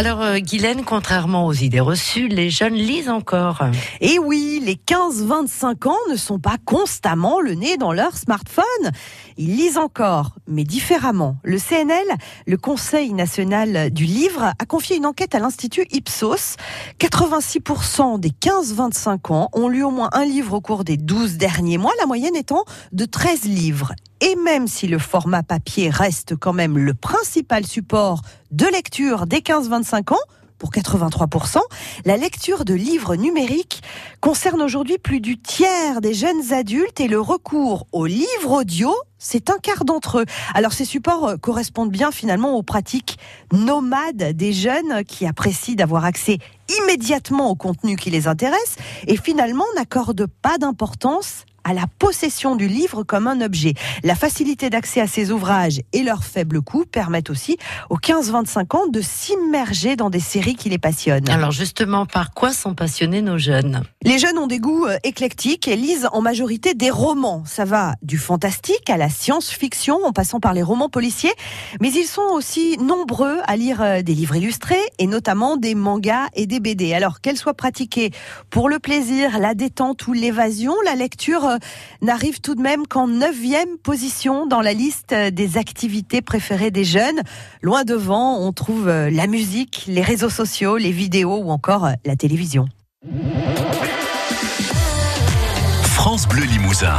Alors, euh, Guylaine, contrairement aux idées reçues, les jeunes lisent encore. Et oui, les 15-25 ans ne sont pas constamment le nez dans leur smartphone. Ils lisent encore, mais différemment. Le CNL, le Conseil national du livre, a confié une enquête à l'Institut Ipsos. 86% des 15-25 ans ont lu au moins un livre au cours des 12 derniers mois, la moyenne étant de 13 livres. Et même si le format papier reste quand même le principal support de lecture des 15-25 ans, pour 83%. La lecture de livres numériques concerne aujourd'hui plus du tiers des jeunes adultes et le recours aux livres audio, c'est un quart d'entre eux. Alors ces supports correspondent bien finalement aux pratiques nomades des jeunes qui apprécient d'avoir accès immédiatement au contenu qui les intéresse et finalement n'accordent pas d'importance à la possession du livre comme un objet. La facilité d'accès à ces ouvrages et leur faible coût permettent aussi aux 15-25 ans de s'immerger dans des séries qui les passionnent. Alors justement, par quoi sont passionnés nos jeunes? Les jeunes ont des goûts euh, éclectiques et lisent en majorité des romans. Ça va du fantastique à la science-fiction en passant par les romans policiers, mais ils sont aussi nombreux à lire euh, des livres illustrés et notamment des mangas et des BD. Alors qu'elles soient pratiquées pour le plaisir, la détente ou l'évasion, la lecture euh, n'arrive tout de même qu'en neuvième position dans la liste des activités préférées des jeunes. Loin devant, on trouve euh, la musique, les réseaux sociaux, les vidéos ou encore euh, la télévision. France Bleu Limousin.